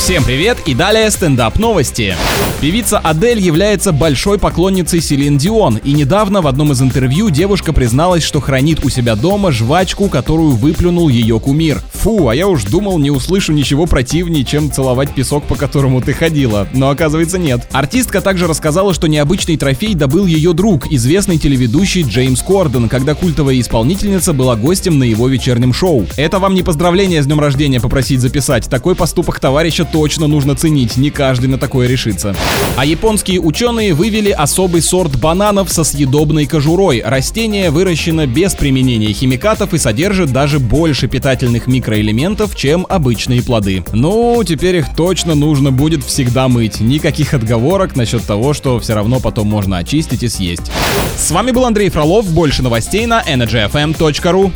Всем привет и далее стендап новости. Певица Адель является большой поклонницей Селин Дион, и недавно в одном из интервью девушка призналась, что хранит у себя дома жвачку, которую выплюнул ее кумир. Фу, а я уж думал, не услышу ничего противнее, чем целовать песок, по которому ты ходила. Но оказывается нет. Артистка также рассказала, что необычный трофей добыл ее друг, известный телеведущий Джеймс Корден, когда культовая исполнительница была гостем на его вечернем шоу. Это вам не поздравление с днем рождения попросить записать. Такой поступок товарища точно нужно ценить, не каждый на такое решится. А японские ученые вывели особый сорт бананов со съедобной кожурой. Растение выращено без применения химикатов и содержит даже больше питательных микроэлементов, чем обычные плоды. Ну, теперь их точно нужно будет всегда мыть. Никаких отговорок насчет того, что все равно потом можно очистить и съесть. С вами был Андрей Фролов. Больше новостей на energyfm.ru.